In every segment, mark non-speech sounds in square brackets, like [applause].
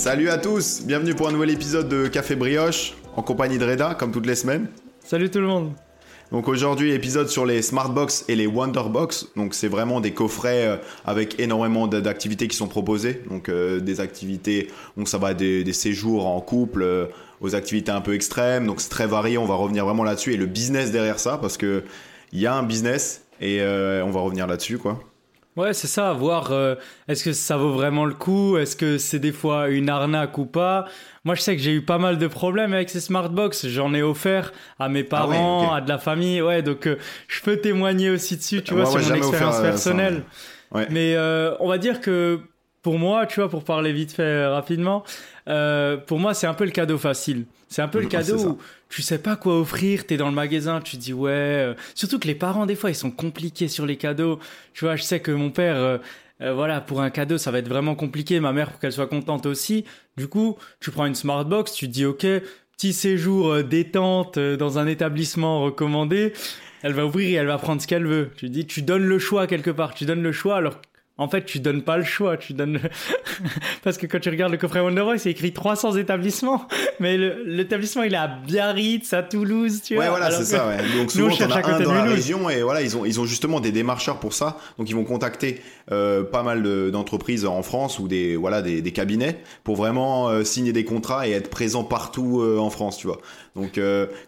Salut à tous, bienvenue pour un nouvel épisode de Café Brioche, en compagnie de Reda, comme toutes les semaines. Salut tout le monde. Donc aujourd'hui, épisode sur les Smartbox et les Wonderbox. Donc c'est vraiment des coffrets euh, avec énormément d'activités qui sont proposées. Donc euh, des activités, donc ça va des, des séjours en couple euh, aux activités un peu extrêmes. Donc c'est très varié, on va revenir vraiment là-dessus. Et le business derrière ça, parce que il y a un business et on va revenir là-dessus quoi. Ouais, c'est ça, voir euh, est-ce que ça vaut vraiment le coup, est-ce que c'est des fois une arnaque ou pas? Moi, je sais que j'ai eu pas mal de problèmes avec ces smartbox, j'en ai offert à mes ah parents, à de la famille, ouais, donc euh, je peux témoigner aussi dessus, tu vois, sur mon expérience euh, personnelle. Mais on va dire que pour moi, tu vois, pour parler vite fait rapidement, pour moi, c'est un peu le cadeau facile. C'est un peu le cadeau où tu sais pas quoi offrir, tu es dans le magasin, tu dis ouais. Euh, surtout que les parents, des fois, ils sont compliqués sur les cadeaux. Tu vois, je sais que mon père, euh, euh, voilà, pour un cadeau, ça va être vraiment compliqué. Ma mère, pour qu'elle soit contente aussi. Du coup, tu prends une smart box, tu te dis ok, petit séjour détente dans un établissement recommandé. Elle va ouvrir et elle va prendre ce qu'elle veut. Tu dis, tu donnes le choix quelque part. Tu donnes le choix alors en fait, tu donnes pas le choix, tu donnes [laughs] parce que quand tu regardes le coffret Wonderboy, c'est écrit 300 établissements, mais l'établissement il est à Biarritz, à Toulouse, tu vois. Ouais, voilà, c'est ça. Ouais. Donc souvent, on a un dans la région et voilà, ils ont ils ont justement des démarcheurs pour ça. Donc ils vont contacter euh, pas mal d'entreprises en France ou des voilà des, des cabinets pour vraiment euh, signer des contrats et être présents partout euh, en France, tu vois. Donc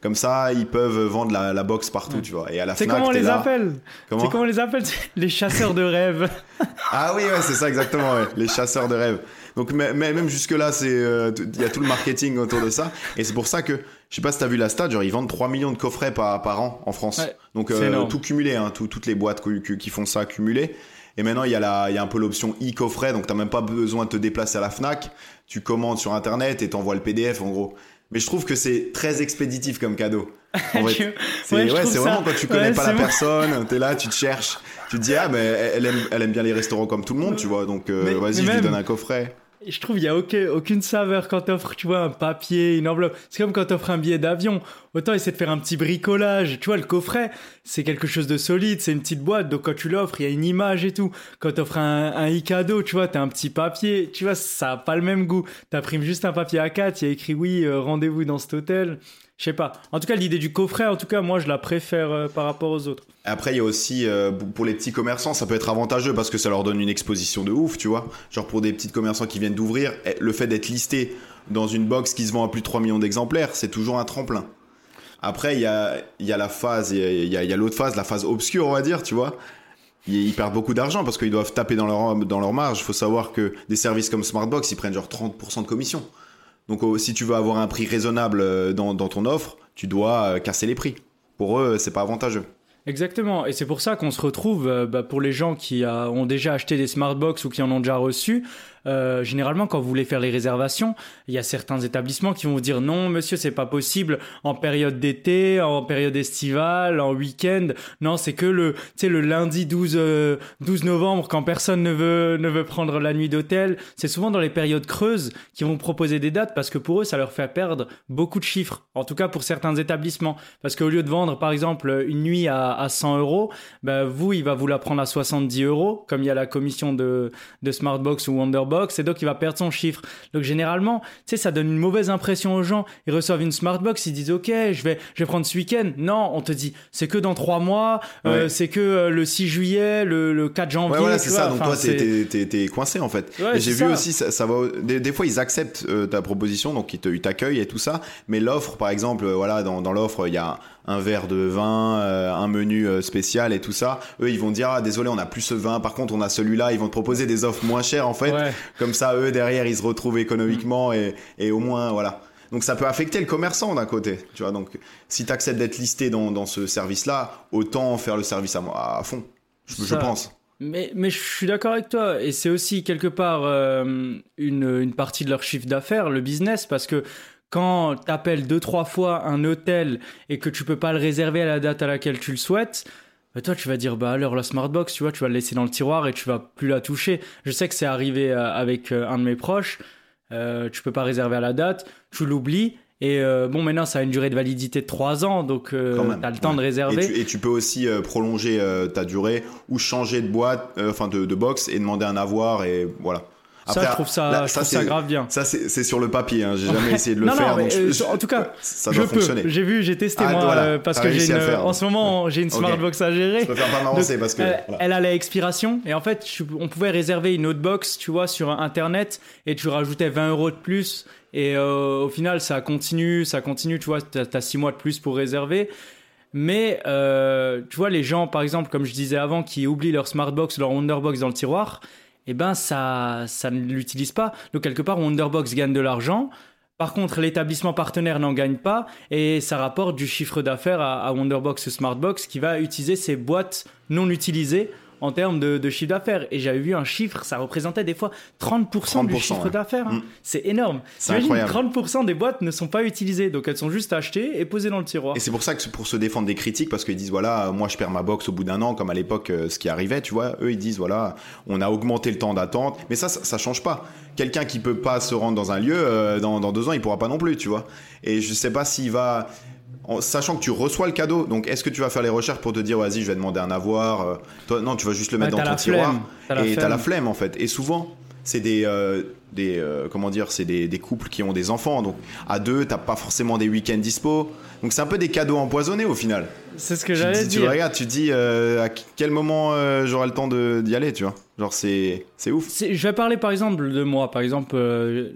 comme ça, ils peuvent vendre la, la box partout, tu vois. Et à la C'est comment on les appelle? C'est comment on les appelle? Les chasseurs de rêves. [laughs] ah oui, ouais, c'est ça exactement, ouais. les chasseurs de rêves. Donc même jusque là, c'est euh, il y a tout le marketing autour de ça, et c'est pour ça que je sais pas si t'as vu la stat, genre ils vendent 3 millions de coffrets par, par an en France. Donc euh, tout cumulé, hein, tout, toutes les boîtes qui font ça cumulé. Et maintenant, il y a, la, il y a un peu l'option e-coffret, donc t'as même pas besoin de te déplacer à la Fnac. Tu commandes sur Internet et t'envoies le PDF, en gros mais je trouve que c'est très expéditif comme cadeau. En fait. c'est ouais, vraiment quand tu connais pas la personne, t'es là, tu te cherches, tu te dis ah mais elle aime, elle aime bien les restaurants comme tout le monde, tu vois, donc euh, vas-y, je lui donne un coffret je trouve il y a aucune, saveur quand t'offres, tu vois, un papier, une enveloppe. C'est comme quand t'offres un billet d'avion. Autant essayer de faire un petit bricolage. Tu vois, le coffret, c'est quelque chose de solide, c'est une petite boîte. Donc quand tu l'offres, il y a une image et tout. Quand t'offres un, un e-cadeau, tu vois, t'as un petit papier. Tu vois, ça a pas le même goût. T'imprimes juste un papier A4, il y a écrit oui, euh, rendez-vous dans cet hôtel. Je sais pas. En tout cas, l'idée du coffret, en tout cas, moi, je la préfère euh, par rapport aux autres. Après, il y a aussi, euh, pour les petits commerçants, ça peut être avantageux parce que ça leur donne une exposition de ouf, tu vois. Genre pour des petits commerçants qui viennent d'ouvrir, eh, le fait d'être listé dans une box qui se vend à plus de 3 millions d'exemplaires, c'est toujours un tremplin. Après, il y a, y a la phase, il y a, y a l'autre phase, la phase obscure, on va dire, tu vois. Ils, perdent beaucoup d'argent parce qu'ils doivent taper dans leur, dans leur marge. Il faut savoir que des services comme Smartbox, ils prennent genre 30% de commission. Donc oh, si tu veux avoir un prix raisonnable euh, dans, ton offre, tu dois euh, casser les prix. Pour eux, c'est pas avantageux. Exactement, et c'est pour ça qu'on se retrouve, euh, bah, pour les gens qui ont déjà acheté des smartbox ou qui en ont déjà reçu, euh, généralement, quand vous voulez faire les réservations, il y a certains établissements qui vont vous dire non, monsieur, c'est pas possible en période d'été, en période estivale, en week-end. Non, c'est que le, tu le lundi 12, 12 euh, novembre, quand personne ne veut, ne veut prendre la nuit d'hôtel. C'est souvent dans les périodes creuses qu'ils vont proposer des dates parce que pour eux, ça leur fait perdre beaucoup de chiffres. En tout cas, pour certains établissements. Parce qu'au lieu de vendre, par exemple, une nuit à, à 100 euros, ben, vous, il va vous la prendre à 70 euros, comme il y a la commission de, de Smartbox ou Wonderbox box et donc il va perdre son chiffre. Donc généralement, tu sais, ça donne une mauvaise impression aux gens. Ils reçoivent une smart box, ils disent ok, je vais, je vais prendre ce week-end. Non, on te dit c'est que dans trois mois, euh, c'est que euh, le 6 juillet, le, 4 janvier. Ouais, voilà, c'est ça. Donc toi, t'es coincé en fait. J'ai vu aussi, ça, va. Des, fois, ils acceptent euh, ta proposition, donc ils t'accueillent et tout ça. Mais l'offre, par exemple, voilà, dans, dans l'offre, il y a un verre de vin, euh, un menu euh, spécial et tout ça. Eux, ils vont dire ah désolé, on a plus ce vin. Par contre, on a celui-là. Ils vont te proposer des offres moins chères en fait. Comme ça, eux derrière, ils se retrouvent économiquement et, et au moins voilà. Donc ça peut affecter le commerçant d'un côté, tu vois. Donc si tu acceptes d'être listé dans, dans ce service-là, autant faire le service à, à fond, je, je pense. Mais, mais je suis d'accord avec toi. Et c'est aussi quelque part euh, une, une partie de leur chiffre d'affaires, le business, parce que quand tu appelles deux, trois fois un hôtel et que tu peux pas le réserver à la date à laquelle tu le souhaites, bah toi, tu vas dire, bah alors la Smartbox, tu vois, tu vas le laisser dans le tiroir et tu vas plus la toucher. Je sais que c'est arrivé euh, avec euh, un de mes proches. Euh, tu peux pas réserver à la date, tu l'oublies. Et euh, bon, maintenant, ça a une durée de validité de trois ans, donc tu as le temps de réserver. Et tu, peux aussi prolonger ta durée ou changer de boîte, enfin de, de box et demander un avoir et voilà. Ça, je trouve ça, ça, grave bien. Ça, c'est sur le papier. Hein. J'ai jamais essayé de le faire. Non, euh, en tout cas, ça doit je fonctionner. J'ai vu, j'ai testé ah, moi euh, parce que j'ai en ce moment j'ai une smartbox à gérer. Je préfère pas m'avancer parce que elle, elle, a l'expiration et en fait, on pouvait réserver une autre box, tu vois, sur internet et tu rajoutais 20 euros de plus et euh, au final, ça continue, ça continue. Tu vois, t'as as 6 mois de plus pour réserver. Mais tu vois, les gens, par exemple, comme je disais avant, qui oublient leur Smartbox, leur Wonderbox dans le tiroir, eh ben ça, ça ne l'utilise pas. Donc quelque part, Wonderbox gagne de l'argent. Par contre, l'établissement partenaire n'en gagne pas et ça rapporte du chiffre d'affaires à, à Wonderbox Smartbox qui va utiliser ces boîtes non utilisées en termes de, chiffre d'affaires. Et j'avais vu un chiffre, ça représentait des fois 30%, du chiffre d'affaires. Hein. Mm. C'est énorme. C'est 30% des boîtes ne sont pas utilisées, donc elles sont juste achetées et posées dans le tiroir. Et c'est pour ça que pour se défendre des critiques, parce qu'ils disent voilà, moi je perds ma box au bout d'un an, comme à l'époque euh, ce qui arrivait, tu vois, eux ils disent voilà, on a augmenté le temps d'attente, mais ça, ça, change pas. Quelqu'un qui peut pas se rendre dans un lieu, euh, dans, dans deux ans, il pourra pas non plus, tu vois. Et je sais pas s'il va sachant que tu reçois le cadeau, donc est-ce que tu vas faire les recherches pour te dire vas-y je vais demander un avoir euh, toi, Non, tu vas juste le mettre dans ton tiroir et t'as la flemme en fait. Et souvent c'est des, euh, des euh, comment dire, c'est des, des, couples qui ont des enfants, donc à deux t'as pas forcément des week-ends dispo, donc c'est un peu des cadeaux empoisonnés au final. C'est ce que j'allais dire. Tu regardes, tu dis à quel moment j'aurai le temps d'y aller, tu vois Genre c'est c'est ouf. Je vais parler par exemple de moi, par exemple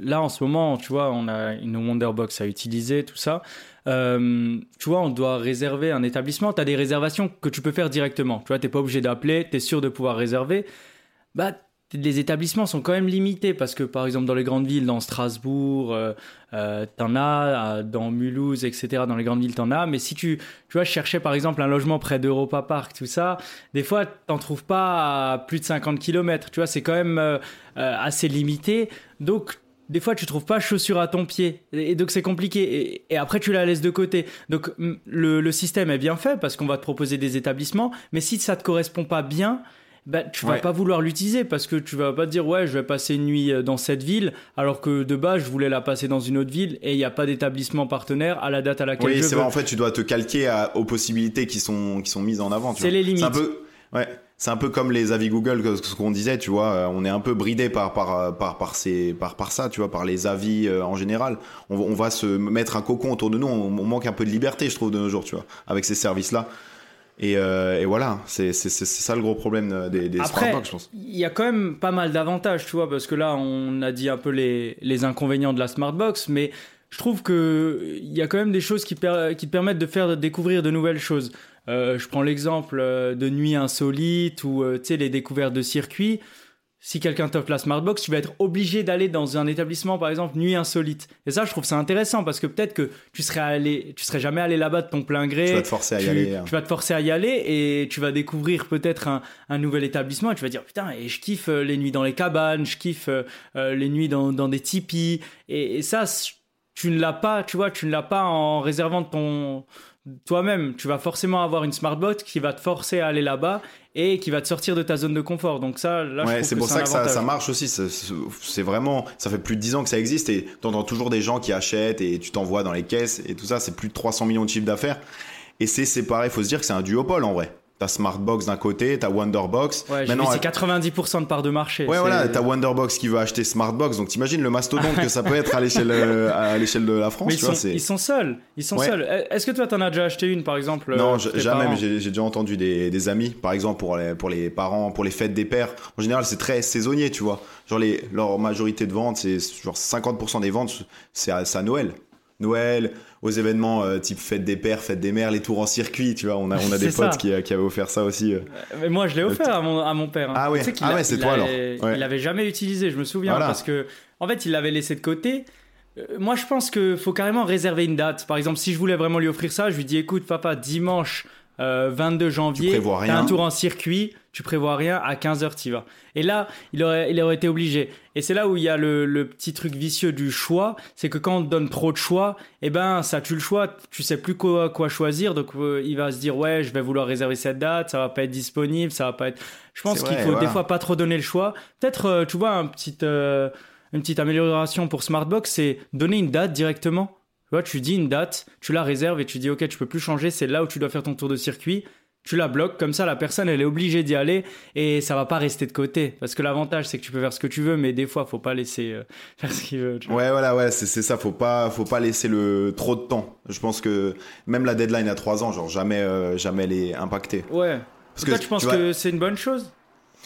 là en ce moment, tu vois, on a une Wonderbox à utiliser, tout ça. Euh, tu vois, on doit réserver un établissement. Tu as des réservations que tu peux faire directement. Tu vois, tu n'es pas obligé d'appeler, tu es sûr de pouvoir réserver. Bah, les établissements sont quand même limités parce que, par exemple, dans les grandes villes, dans Strasbourg, euh, euh t'en as, dans Mulhouse, etc., dans les grandes villes, t'en as. Mais si tu, tu vois, cherchais par exemple un logement près d'Europa Park, tout ça, des fois, t'en trouves pas à plus de 50 km. Tu vois, c'est quand même euh, assez limité. Donc, des fois tu trouves pas chaussure à ton pied. Et donc c'est compliqué. Et, après tu la laisses de côté. Donc le, système est bien fait parce qu'on va te proposer des établissements. Mais si ça te correspond pas bien bah, tu vas pas vouloir l'utiliser parce que tu vas pas te dire ouais je vais passer une nuit euh, dans cette ville alors que de base je voulais la passer dans une autre ville et il n'y a pas d'établissement partenaire à la date à laquelle oui, c'est vrai en fait tu dois te calquer aux possibilités qui sont qui sont mises en avant c'est les limites un peu ouais c'est un peu comme les avis Google, ce qu'on disait, tu vois, euh, on est un peu bridé par par euh, par par, ces, par, par ça, tu vois, par les avis euh, en général. On, on, va se mettre un cocon autour de nous, on, manque un peu de liberté, je trouve, de nos jours, tu vois, avec ces services-là. Et, et, voilà, c'est ça le gros problème des, des Après, je pense. Il y a quand même pas mal d'avantages, tu vois, parce que là, on a dit un peu les, les inconvénients de la Smartbox, mais je trouve qu'il y a quand même des choses qui, qui permettent de faire découvrir de nouvelles choses. Euh, je prends l'exemple euh, de nuits insolites ou euh, les découvertes de circuits. Si quelqu'un t'offre la Smartbox, tu vas être obligé d'aller dans un établissement, par exemple, nuit insolite. Et ça, je trouve ça intéressant parce que peut-être que tu serais allé, tu serais jamais allé là-bas de ton plein gré. Tu vas te forcer à y aller. Hein. Tu vas te forcer à y aller et tu vas découvrir peut-être un, nouvel établissement et tu vas dire putain, et je kiffe les nuits dans les cabanes, je kiffe les nuits dans, des tipis. Et, et ça, tu ne l'as pas, tu vois, tu ne l'as pas en réservant ton, toi-même, tu vas forcément avoir une smartbot qui va te forcer à aller là-bas et qui va te sortir de ta zone de confort. Donc ça, là, ouais, c'est pour ça que ça, marche aussi. C'est vraiment, ça fait plus de 10 ans que ça existe et t'entends toujours des gens qui achètent et tu t'envoies dans les caisses et tout ça. C'est plus de 300 millions de chiffres d'affaires. Et c'est pareil, faut se dire que c'est un duopole en vrai. T'as Smartbox d'un côté, t'as Wonderbox. Ouais, Maintenant, c'est 90% de part de marché. Ouais, voilà, t'as Wonderbox qui veut acheter Smartbox. Donc t'imagines le mastodonte que ça peut être à l'échelle [laughs] euh, à l'échelle de la France. ils, sont, ils, sont, seuls. Ils sont seuls. Est-ce que toi t'en as déjà acheté une par exemple Non, jamais. J'ai déjà entendu des, des, amis, par exemple pour les pour les parents, pour les fêtes des pères. En général, c'est très saisonnier, tu vois. Genre les leur majorité de ventes, c'est genre 50% des ventes, c'est à, à Noël. Noël, aux événements euh, type fête des pères, fête des mères, les tours en circuit, tu vois. On a, on a des potes qui, qui, avaient offert ça aussi. Euh. Mais moi, je l'ai offert à mon, à mon père. Hein. Ah oui, ah ouais, c'est toi alors. Il l'avait jamais utilisé, je me souviens, parce que en fait, il l'avait laissé de côté. Euh, moi, je pense qu'il faut carrément réserver une date. Par exemple, si je voulais vraiment lui offrir ça, je lui dis écoute, papa, dimanche 22 janvier, un tour en circuit tu prévois rien, à 15h tu vas. Et là, il aurait, il aurait été obligé. Et c'est là où il y a le, petit truc vicieux du choix, c'est que quand on te donne trop de choix, eh ben ça tue le choix, tu sais plus quoi, quoi choisir, donc euh, il va se dire ouais, je vais vouloir réserver cette date, ça va pas être disponible, ça va pas être. Je pense qu'il faut des fois pas trop donner le choix. Peut-être, euh, tu vois, un petit, euh, une petite amélioration pour Smartbox, c'est donner une date directement. Tu vois, tu dis une date, tu la réserves et tu dis ok, tu peux plus changer, c'est là où tu dois faire ton tour de circuit tu la bloques, comme ça la personne elle est obligée d'y aller et ça va pas rester de côté. Parce que l'avantage c'est que tu peux faire ce que tu veux, mais des fois faut pas laisser euh, [laughs] faire ce qu'il veut. Ouais, voilà, ouais, c'est ça, faut pas, faut pas laisser le trop de temps. Je pense que même la deadline à 3 ans, genre jamais, euh, jamais elle est impactée. Ouais. Parce que tu penses que c'est une bonne chose?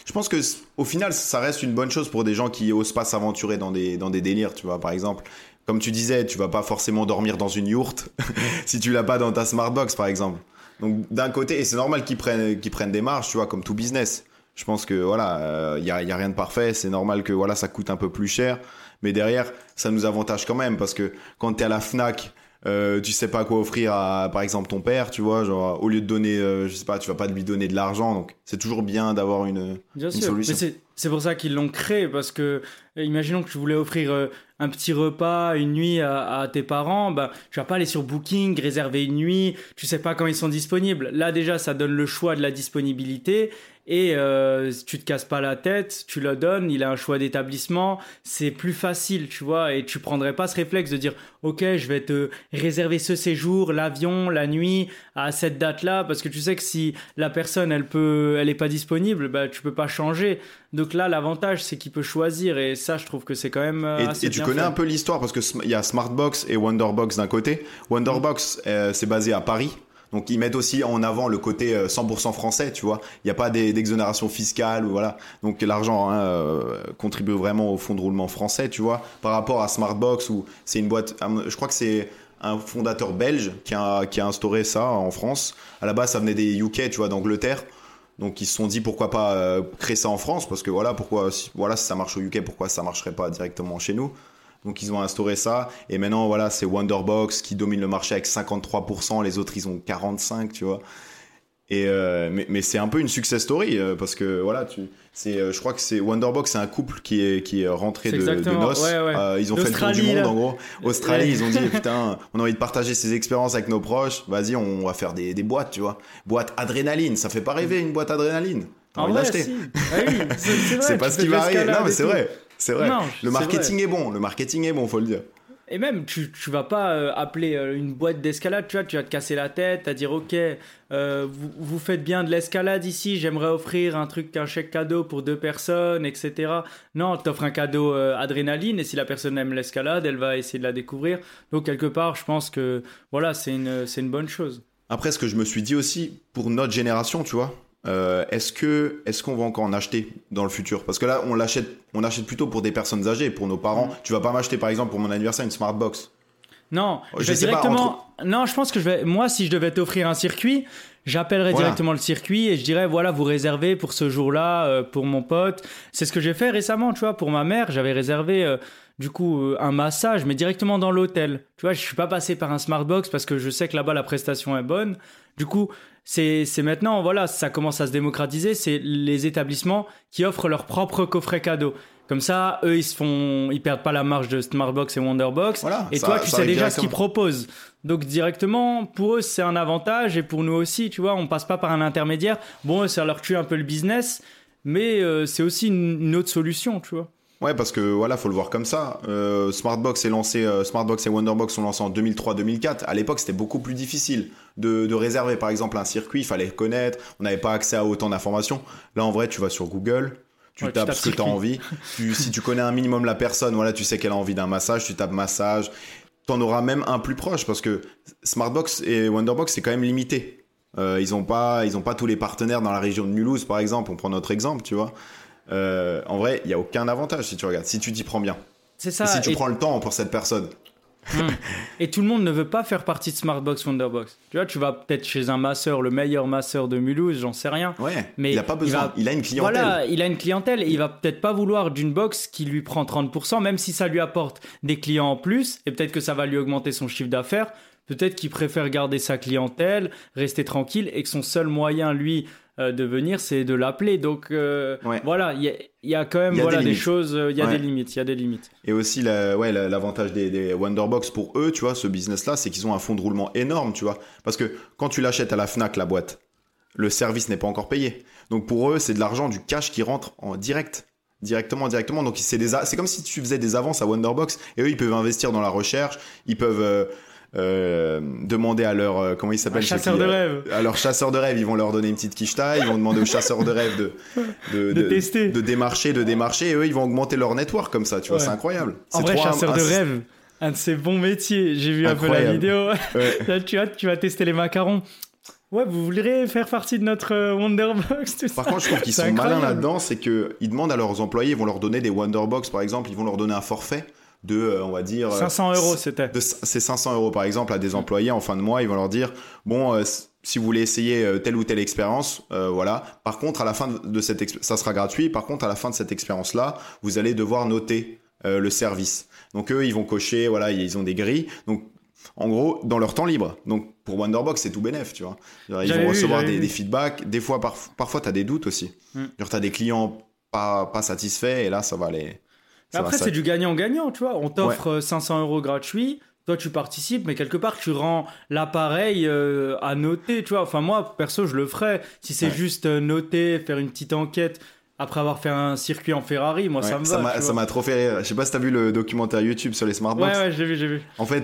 Je pense que au final, ça reste une bonne chose pour des gens qui osent pas s'aventurer dans des, dans des délires, tu vois. Par exemple, comme tu disais, tu vas pas forcément dormir dans une yourte [laughs] si tu l'as pas dans ta smartbox, par exemple. Donc d'un côté, et c'est normal qu'ils prennent, qu'ils prennent des marges, tu vois, comme tout business. Je pense que voilà, il euh, y, a, rien de parfait. C'est normal que voilà, ça coûte un peu plus cher, mais derrière, ça nous avantage quand même parce que quand tu es à la Fnac, euh, tu sais pas quoi offrir à par exemple ton père, tu vois, genre au lieu de donner, euh, je sais pas, tu vas pas lui donner de l'argent, donc c'est toujours bien d'avoir une, bien sûr. solution. Mais c'est pour ça qu'ils l'ont créé parce que imaginons que tu voulais offrir un petit repas, une nuit à, tes parents, bah, tu vas pas aller sur Booking, réserver une nuit, tu sais pas quand ils sont disponibles. Là déjà, ça donne le choix de la disponibilité et euh, tu te casses pas la tête, tu le donnes, il a un choix d'établissement, c'est plus facile, tu vois, et tu prendrais pas ce réflexe de dire ok, je vais te réserver ce séjour, l'avion, la nuit à cette date-là, parce que tu sais que si la personne elle peut, elle est pas disponible, bah tu peux pas changer. Donc là, l'avantage c'est qu'il peut choisir, et ça, je trouve que c'est quand même et, assez Et tu connais un peu l'histoire parce que il y a Smartbox et Wonderbox d'un côté. Wonderbox, euh, c'est basé à Paris. Donc ils mettent aussi en avant le côté 100% euh, français, tu vois. Il n'y a pas d'exonération fiscale voilà. Donc l'argent hein, euh, contribue vraiment au fonds de roulement français, tu vois. Par rapport à Smartbox où c'est une boîte, je crois que c'est un fondateur belge qui a, instauré ça en France. À la base, ça venait des UK, tu vois, d'Angleterre. Donc ils se sont dit pourquoi pas euh, créer ça en France? Parce que voilà pourquoi voilà si ça marche au UK pourquoi ça marcherait pas directement chez nous? Donc ils ont instauré ça. Et maintenant voilà c'est Wonderbox qui domine le marché avec 53%, les autres ils ont 45, tu vois. Et euh, mais, mais c'est un peu une success story euh, parce que voilà tu c'est euh, je crois que c'est Wonderbox c'est un couple qui est qui est rentré de, de, noces. ils ont fait le tour du monde en gros. Australie ils ont dit [laughs] putain on a envie de partager ces expériences avec nos proches. Vas-y on va faire des, des boîtes tu vois. Boîte adrénaline ça fait pas rêver une boîte adrénaline. T'as envie d'acheter ah c'est [laughs] pas ce qui va arriver non mais c'est vrai c'est vrai. le marketing est, bon. Le marketing est bon, faut le dire. Et même, tu, tu vas pas euh, appeler euh, une boîte d'escalade, tu vois, tu vas te casser la tête, à dire, ok, euh, vous, vous, faites bien de l'escalade ici, j'aimerais offrir un truc, un chèque cadeau pour deux personnes, etc. Non, t'offres un cadeau adrénaline, et si la personne aime l'escalade, elle va essayer de la découvrir. Donc, quelque part, je pense que, voilà, c'est une, c'est une bonne chose. Après, ce que je me suis dit aussi, pour notre génération, tu vois, euh, est-ce que est-ce qu'on va encore en acheter dans le futur? Parce que là, on l'achète, on achète plutôt pour des personnes âgées, pour nos parents. Mm. Tu vas pas m'acheter, par exemple, pour mon anniversaire, une smart box. Non, je, vais directement. Non, je pense que je vais. Moi, si je devais t'offrir un circuit, j'appellerais directement le circuit et je dirais voilà, vous réservez pour ce jour-là euh, pour mon pote. C'est ce que j'ai fait récemment, tu vois, pour ma mère, j'avais réservé. Euh, du coup un massage mais directement dans l'hôtel. Tu vois, je suis pas passé par un smartbox parce que je sais que là-bas la prestation est bonne. Du coup, c'est maintenant, voilà, ça commence à se démocratiser. C'est les établissements qui offrent leur propre coffret cadeau. Comme ça, eux, ils se font, ils perdent pas la marge de Smartbox et Wonderbox. et toi, tu sais déjà ce qu'ils proposent. Donc directement, pour eux, c'est un avantage et pour nous aussi, tu vois, on passe pas par un intermédiaire. Bon, ça leur tue un peu le business, mais euh, c'est aussi une autre solution, tu vois. Ouais, parce que voilà, faut le voir comme ça. Euh, Smartbox est lancé, euh, Smartbox et Wonderbox sont lancés en 2003-2004. À l'époque, c'était beaucoup plus difficile de, de, réserver, par exemple, un circuit. Il fallait connaître. On n'avait pas accès à autant d'informations. Là, en vrai, tu vas sur Google, tu tapes ce que tu as envie. si tu connais un minimum la personne, voilà, tu sais qu'elle a envie d'un massage, tu tapes massage. Tu en auras même un plus proche parce que Smartbox et Wonderbox, c'est quand même limité. Euh, ils n'ont pas, ils ont pas tous les partenaires dans la région de Mulhouse, par exemple. On prend notre exemple, tu vois. Euh, en vrai, il n'y a aucun avantage si tu regardes, si tu t'y prends bien. C'est ça. si tu prends le temps pour cette personne. Hmm. Et tout le monde ne veut pas faire partie de Smartbox Wonderbox. Tu vois, tu vas peut-être chez un masseur, le meilleur masseur de Mulhouse, j'en sais rien. Ouais. Mais il n'a pas besoin. Il, a une clientèle. Voilà, il a une clientèle et il va peut-être pas vouloir d'une box qui lui prend 30%, même si ça lui apporte des clients en plus et peut-être que ça va lui augmenter son chiffre d'affaires. Peut-être qu'il préfère garder sa clientèle, rester tranquille et que son seul moyen, lui, euh, de venir, c'est de l'appeler. Donc euh, voilà, il y, a quand même voilà, des, choses, il y a des limites, il y a des limites. Et aussi, la, ouais, l'avantage des, des, Wonderbox pour eux, tu vois, ce business-là, c'est qu'ils ont un fonds de roulement énorme, tu vois. Parce que quand tu l'achètes à la Fnac, la boîte, le service n'est pas encore payé. Donc pour eux, c'est de l'argent, du cash qui rentre en direct directement directement donc c'est des c'est comme si tu faisais des avances à Wonderbox et eux ils peuvent investir dans la recherche ils peuvent euh, euh, demander à leur euh, comment ils s'appellent chasseur de rêve. à leur chasseur de rêve ils vont leur donner une petite quicheta ils vont demander aux chasseurs de rêve de [laughs] de, de, tester. de démarcher de démarcher et eux ils vont augmenter leur network comme ça tu vois c'est incroyable. En vrai chasseur de rêve un de ces bons métiers. J'ai vu un peu la vidéo. [laughs] Là, tu vas tu vas tester les macarons. Ouais, vous voudriez faire partie de notre euh, Wonderbox, tout Par contre, je trouve qu'ils sont malins là-dedans, c'est qu'ils demandent à leurs employés, ils vont leur donner des Wonderbox, par exemple, ils vont leur donner un forfait de, euh, on va dire... 500 euros, c'était. C'est 500 euros, par exemple, à des employés en fin de mois, ils vont leur dire, bon, euh, si vous voulez essayer telle ou telle expérience, voilà. Par contre, à la fin de cette ça sera gratuit. Par contre, à la fin de cette expérience-là, vous allez devoir noter le service. Donc eux, ils vont cocher, voilà, ils ont des grilles. Donc en gros, dans leur temps libre. Donc, pour Wonderbox, c'est tout bénef, tu vois. Ils vont recevoir des, feedbacks. Des fois, parfois, tu as des doutes aussi. Mm. Genre, tu as des clients pas, pas satisfaits et là, ça va après, c'est du gagnant-gagnant, tu vois. On t'offre 500 euh, euros gratuits. Toi, tu participes, mais quelque part, tu rends l'appareil euh, à noter, tu vois. Enfin, moi, perso, je le ferais. Si c'est juste euh, noter, faire une petite enquête après avoir fait un circuit en Ferrari, moi ça me va. Ça m'a trop fait rire. Je sais pas si t'as vu le documentaire YouTube sur les smartbox. Ouais, ouais, j'ai vu, j'ai vu. En fait,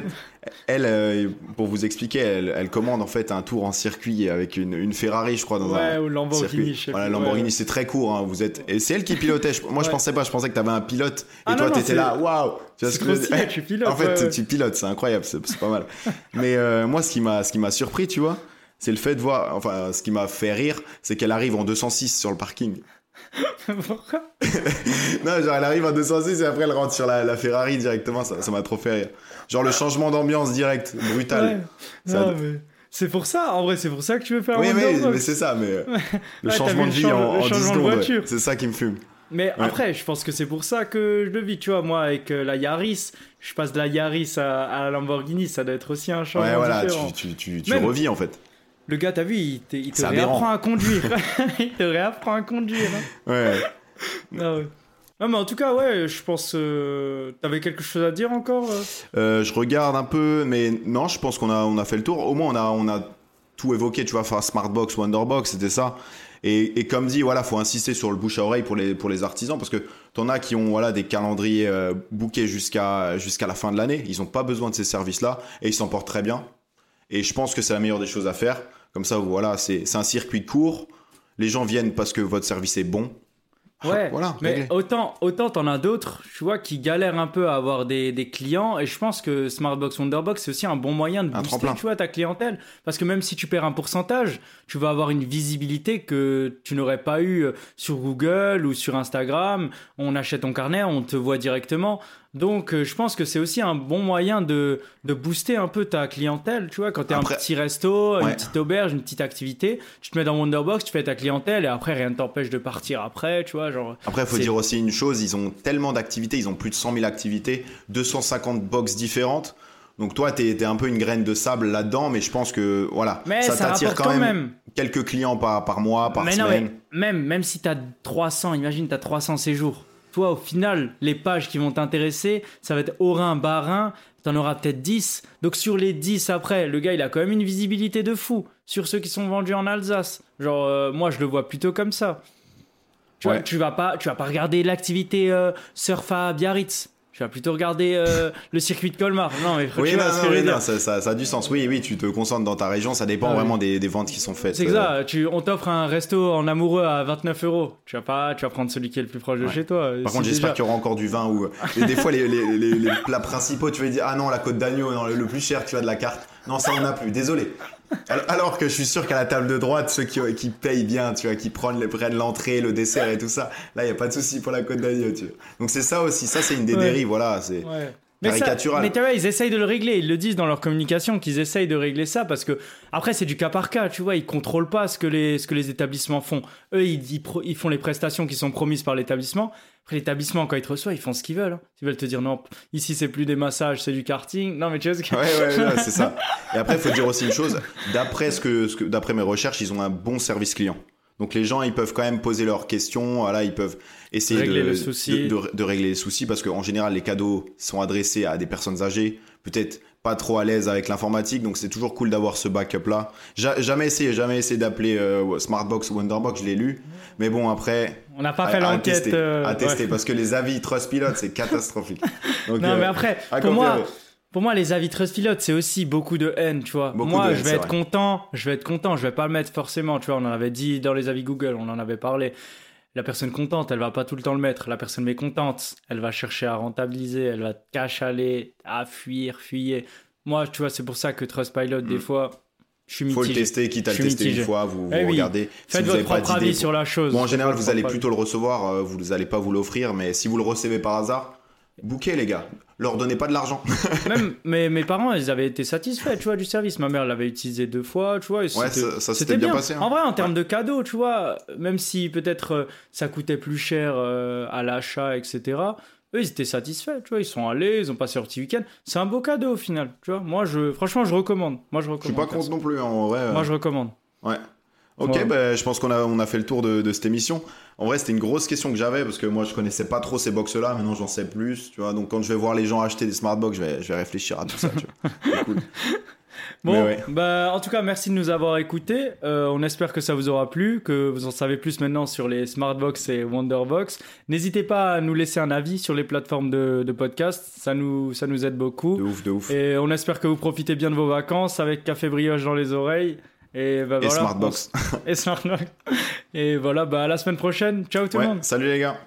elle, euh, pour vous expliquer, elle, elle, commande en fait un tour en circuit avec une, une Ferrari, je crois, dans ouais, un ou Lamborghini. Circuit. Voilà, Lamborghini, c'est très court. Hein, vous êtes, et c'est elle qui [laughs] pilotait. moi, je pensais pas. Je pensais que t'avais un pilote et ah toi, t'étais là. Waouh. Tu vois ce que je tu pilotes. En fait, tu pilotes, c'est incroyable, c'est pas mal. Mais euh, moi, ce qui m'a, ce qui m'a surpris, tu vois, c'est le fait de voir. Enfin, ce qui m'a fait rire, c'est qu'elle arrive en 206 sur le parking. [laughs] Pourquoi Non, genre elle arrive en 206 et après elle rentre sur la, Ferrari directement, ça m'a trop fait rire. Genre le changement d'ambiance direct, brutal. C'est pour ça, en vrai, c'est pour ça que tu veux faire oui, mais, mais c'est ça, mais le changement de vie en, 10 secondes, c'est ça qui me fume. Mais après, je pense que c'est pour ça que je le vis, tu vois, moi avec euh, la Yaris, je passe de la Yaris à, la Lamborghini, ça doit être aussi un changement Ouais, voilà, tu, tu, tu revis en fait. Le gars, t'as vu, il, te, réapprend à conduire. [laughs] [laughs] il te réapprend à conduire. Hein. Ouais. [laughs] Ah ouais. Non, mais en tout cas, ouais, je pense. Euh, T'avais quelque chose à dire encore euh? Euh, Je regarde un peu, mais non, je pense qu'on a, on a fait le tour. Au moins, on a, on a tout évoqué, tu vois, enfin, Smartbox, Wonderbox, c'était ça. Et, et, comme dit, voilà, faut insister sur le bouche à oreille pour les, pour les artisans, parce que t'en as qui ont voilà, des calendriers euh, bookés jusqu'à jusqu'à la fin de l'année. Ils n'ont pas besoin de ces services-là et ils s'en portent très bien. Et je pense que c'est la meilleure des choses à faire. Comme ça, voilà, c'est un circuit court. Les gens viennent parce que votre service est bon. Ouais, voilà, mais autant, autant t'en as d'autres, tu vois, qui galèrent un peu à avoir des, des clients. Et je pense que Smartbox Wonderbox, c'est aussi un bon moyen de booster, tu vois, ta clientèle. Parce que même si tu perds un pourcentage, tu vas avoir une visibilité que tu n'aurais pas eu euh, sur Google ou sur Instagram. On achète ton carnet, on te voit directement. Donc, euh, je pense que c'est aussi un bon moyen de, de booster un peu ta clientèle. Tu vois, quand tu es un petit resto, une petite auberge, une petite activité, tu te mets dans Wonderbox, tu fais ta clientèle et après, rien ne t'empêche de partir après. Tu vois, genre. Après, il faut dire aussi une chose ils ont tellement d'activités, ils ont plus de 100 000 activités, 250 box différentes. Donc toi, tu es, un peu une graine de sable là-dedans, mais je pense que voilà, ça, t'attire quand, même, quelques clients par, par mois, par semaine. même, même si tu as 300, imagine tu as 300 séjours toi, au final, les pages qui vont t'intéresser, ça va être Orin, Barin, t'en auras peut-être 10. Donc sur les 10 après, le gars, il a quand même une visibilité de fou sur ceux qui sont vendus en Alsace. Genre, euh, moi, je le vois plutôt comme ça. Tu vois, tu vas pas, tu vas pas regarder l'activité euh, surf à Biarritz. Tu vas plutôt regarder euh, [laughs] le circuit de Colmar. Non, mais oui, non, ça, ça, a du sens. Oui, oui, tu te concentres dans ta région. Ça dépend ah vraiment des, des, ventes qui sont faites. C'est ça. Tu, on t'offre un resto en amoureux à 29 euros. Tu vas pas, tu vas prendre celui qui est le plus proche de chez toi. Par contre, j'espère qu'il y aura encore du vin ou des fois les, les, les, plats principaux. Tu vas dire ah non la côte d'agneau, le, le plus cher. Tu as de la carte. Non, ça on a plus. Désolé. Alors que je suis sûr qu'à la table de droite, ceux qui, qui payent bien, tu vois, qui prennent, prennent l'entrée, le dessert et tout ça, là, il n'y a pas de souci pour la côte d'agneau, tu vois. Donc c'est ça aussi, ça c'est une des dérives, voilà, c'est caricatural. Mais, vois, ils essayent de le régler, ils le disent dans leur communication qu'ils essayent de régler ça parce que après c'est du cas par cas, tu vois, ils contrôlent pas ce que les, ce que les établissements font. Eux, ils, ils font les prestations qui sont promises par l'établissement après, l'établissement, quand ils te reçoivent, ils font ce qu'ils veulent. Hein. Ils veulent te dire non, ici, c'est plus des massages, c'est du karting. Non, mais tu vois ce que. Ouais, ouais, c'est ça. [laughs] Et après, il faut dire aussi une chose. D'après ce que, ce que d'après mes recherches, ils ont un bon service client. Donc les gens, ils peuvent quand même poser leurs questions. Voilà, ils peuvent essayer régler de, de, de, régler les soucis parce qu'en général, les cadeaux sont adressés à des personnes âgées, peut-être pas trop à l'aise avec l'informatique, donc c'est toujours cool d'avoir ce backup là. jamais essayé, jamais essayé d'appeler euh, Smartbox ou Wonderbox, je l'ai lu, mais bon après. On n'a pas fait l'enquête. À, tester, euh, parce que les avis Trustpilot c'est catastrophique. [laughs] non mais euh, après, pour moi, pour moi, les avis Trustpilot, c'est aussi beaucoup de haine, tu vois. moi, je vais être content, je vais être content, je vais pas le mettre forcément, tu vois. On en avait dit dans les avis Google, on en avait parlé. La personne contente, elle va pas tout le temps le mettre. La personne mécontente, elle va chercher à rentabiliser, elle va cachaler, à fuir, fuyer. Moi, tu vois, c'est pour ça que Trustpilot, des mm. fois, je suis mitigé. Faut le tester, quitte à le tester une fois, vous, eh regardez. Faites votre propre avis sur la chose. Bon, en général, vous allez plutôt le recevoir, euh, vous n'allez pas vous l'offrir, mais si vous le recevez par hasard, bouquez les gars. Leur donnez pas de l'argent. [laughs] Même [laughs] mes, mes parents, ils avaient été satisfaits, tu vois, du service. Ma mère l'avait utilisé deux fois, tu vois. ouais, ça, s'était bien, passé. Hein. En vrai, en termes de cadeaux, tu vois, même si peut-être euh, ça coûtait plus cher euh, à l'achat, etc eux ils étaient satisfaits tu vois ils sont allés ils ont passé leur petit week-end c'est un beau cadeau au final tu vois moi je franchement je recommande moi je recommande je suis pas contre non plus hein, en vrai moi je recommande ouais Ok, ben, je pense qu'on a, on a fait le tour de, de cette émission. En vrai, c'était une grosse question que j'avais parce que moi, je connaissais pas trop ces box-là. Maintenant, j'en sais plus. Tu vois, donc quand je vais voir les gens acheter des smartbox, je vais, je vais réfléchir à tout ça. Tu vois. [laughs] cool. Bon, bah, en tout cas, merci de nous avoir écoutés. Euh, on espère que ça vous aura plu, que vous en savez plus maintenant sur les Smartbox et Wonderbox. N'hésitez pas à nous laisser un avis sur les plateformes de, de, podcast, ça nous, ça nous aide beaucoup. De ouf, de ouf. Et on espère que vous profitez bien de vos vacances avec café brioche dans les oreilles. Et, bah, et Smartbox. et Smartbox. Et voilà, bah, à la semaine prochaine. Ciao tout le monde. Salut les gars.